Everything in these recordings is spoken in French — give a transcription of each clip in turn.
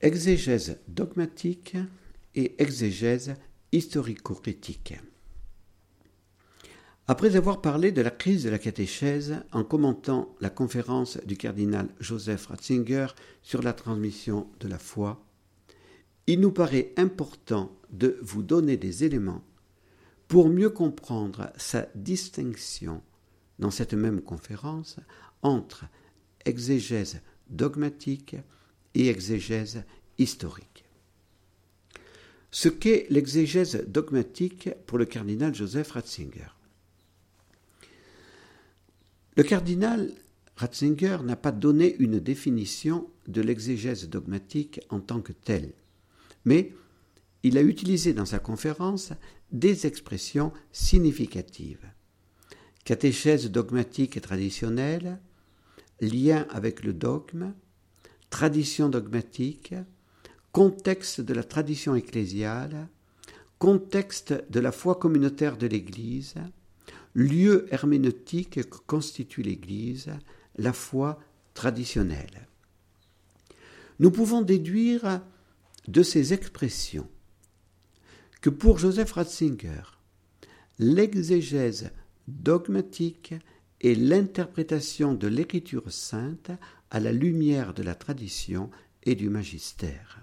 Exégèse dogmatique et exégèse historico-critique. Après avoir parlé de la crise de la catéchèse en commentant la conférence du cardinal Joseph Ratzinger sur la transmission de la foi, il nous paraît important de vous donner des éléments pour mieux comprendre sa distinction dans cette même conférence entre exégèse dogmatique et exégèse historique. Ce qu'est l'exégèse dogmatique pour le cardinal Joseph Ratzinger. Le cardinal Ratzinger n'a pas donné une définition de l'exégèse dogmatique en tant que telle, mais il a utilisé dans sa conférence des expressions significatives. Catéchèse dogmatique et traditionnelle, lien avec le dogme, tradition dogmatique, contexte de la tradition ecclésiale, contexte de la foi communautaire de l'Église, lieu herméneutique que constitue l'Église, la foi traditionnelle. Nous pouvons déduire de ces expressions que pour Joseph Ratzinger, l'exégèse dogmatique est l'interprétation de l'écriture sainte à la lumière de la tradition et du magistère.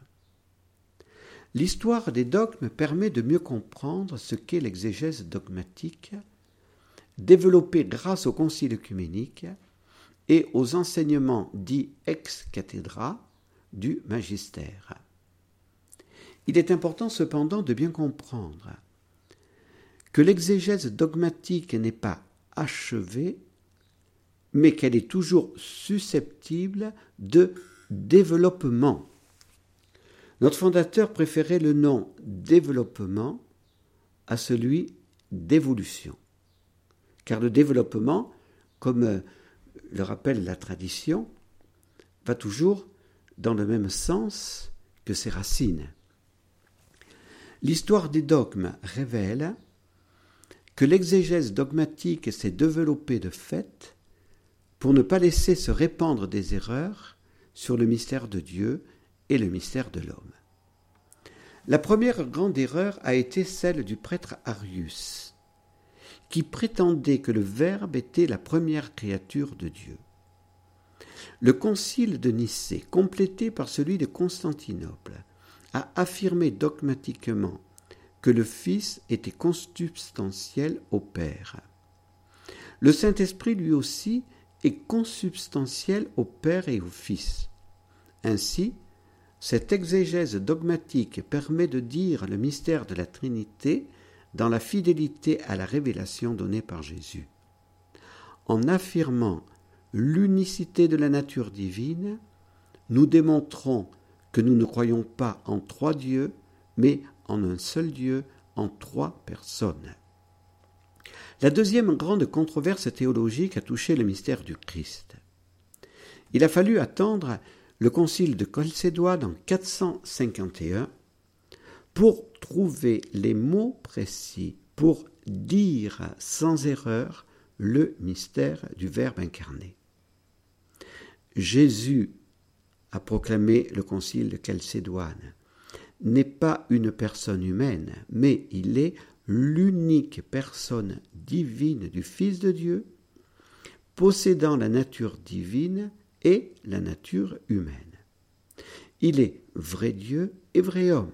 L'histoire des dogmes permet de mieux comprendre ce qu'est l'exégèse dogmatique, développée grâce au concile œcuménique et aux enseignements dits ex cathedra du magistère. Il est important cependant de bien comprendre que l'exégèse dogmatique n'est pas achevée mais qu'elle est toujours susceptible de développement. Notre fondateur préférait le nom développement à celui d'évolution. Car le développement, comme le rappelle la tradition, va toujours dans le même sens que ses racines. L'histoire des dogmes révèle que l'exégèse dogmatique s'est développée de fait pour ne pas laisser se répandre des erreurs sur le mystère de Dieu et le mystère de l'homme. La première grande erreur a été celle du prêtre Arius, qui prétendait que le Verbe était la première créature de Dieu. Le concile de Nicée, complété par celui de Constantinople, a affirmé dogmatiquement que le Fils était consubstantiel au Père. Le Saint-Esprit lui aussi est consubstantiel au Père et au Fils. Ainsi, cette exégèse dogmatique permet de dire le mystère de la Trinité dans la fidélité à la révélation donnée par Jésus. En affirmant l'unicité de la nature divine, nous démontrons que nous ne croyons pas en trois dieux, mais en un seul Dieu, en trois personnes. La deuxième grande controverse théologique a touché le mystère du Christ. Il a fallu attendre le concile de Chalcédoine en 451 pour trouver les mots précis pour dire sans erreur le mystère du Verbe incarné. Jésus, a proclamé le concile de Chalcédoine, n'est pas une personne humaine, mais il est l'unique personne divine du Fils de Dieu, possédant la nature divine et la nature humaine. Il est vrai Dieu et vrai homme.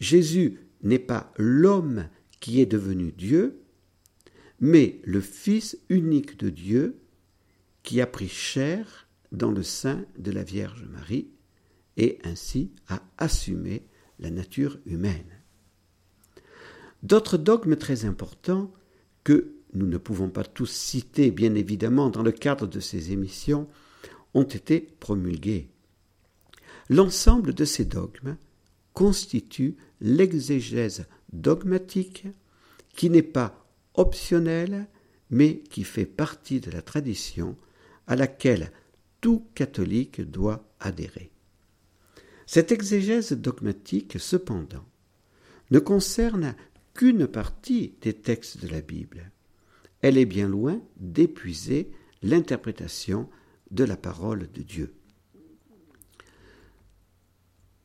Jésus n'est pas l'homme qui est devenu Dieu, mais le Fils unique de Dieu qui a pris chair dans le sein de la Vierge Marie et ainsi a assumé la nature humaine. D'autres dogmes très importants que nous ne pouvons pas tous citer, bien évidemment, dans le cadre de ces émissions, ont été promulgués. L'ensemble de ces dogmes constitue l'exégèse dogmatique qui n'est pas optionnelle, mais qui fait partie de la tradition à laquelle tout catholique doit adhérer. Cette exégèse dogmatique, cependant, ne concerne qu'une partie des textes de la Bible. Elle est bien loin d'épuiser l'interprétation de la parole de Dieu.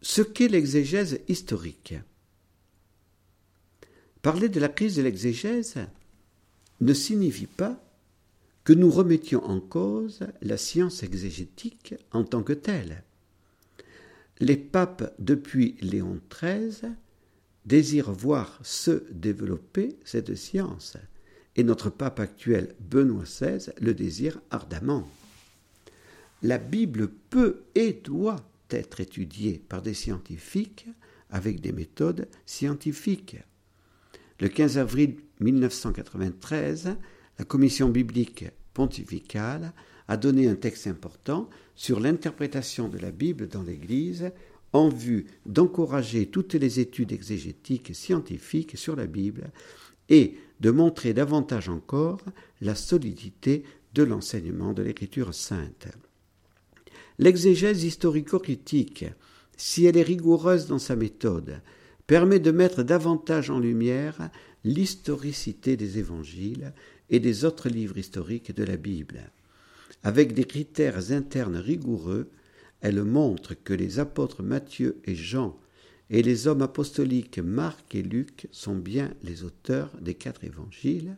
Ce qu'est l'exégèse historique? Parler de la crise de l'exégèse ne signifie pas que nous remettions en cause la science exégétique en tant que telle. Les papes depuis Léon XIII désirent voir se développer cette science, et notre pape actuel Benoît XVI le désire ardemment. La Bible peut et doit être étudiée par des scientifiques avec des méthodes scientifiques. Le 15 avril 1993, la commission biblique pontificale a donné un texte important sur l'interprétation de la Bible dans l'Église en vue d'encourager toutes les études exégétiques et scientifiques sur la Bible et de montrer davantage encore la solidité de l'enseignement de l'Écriture sainte. L'exégèse historico-critique, si elle est rigoureuse dans sa méthode, permet de mettre davantage en lumière l'historicité des évangiles et des autres livres historiques de la Bible. Avec des critères internes rigoureux, elle montre que les apôtres Matthieu et Jean et les hommes apostoliques Marc et Luc sont bien les auteurs des quatre évangiles,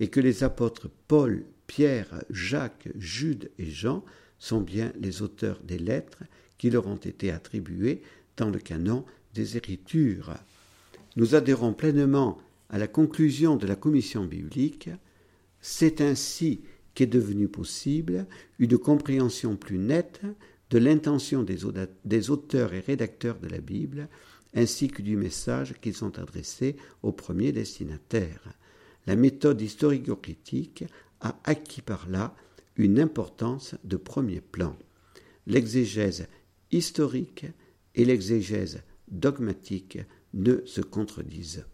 et que les apôtres Paul, Pierre, Jacques, Jude et Jean sont bien les auteurs des lettres qui leur ont été attribuées dans le canon des Écritures. Nous adhérons pleinement à la conclusion de la commission biblique. C'est ainsi qu'est devenue possible une compréhension plus nette de l'intention des auteurs et rédacteurs de la Bible, ainsi que du message qu'ils ont adressé aux premiers destinataires. La méthode historico-critique a acquis par là une importance de premier plan. L'exégèse historique et l'exégèse dogmatique ne se contredisent.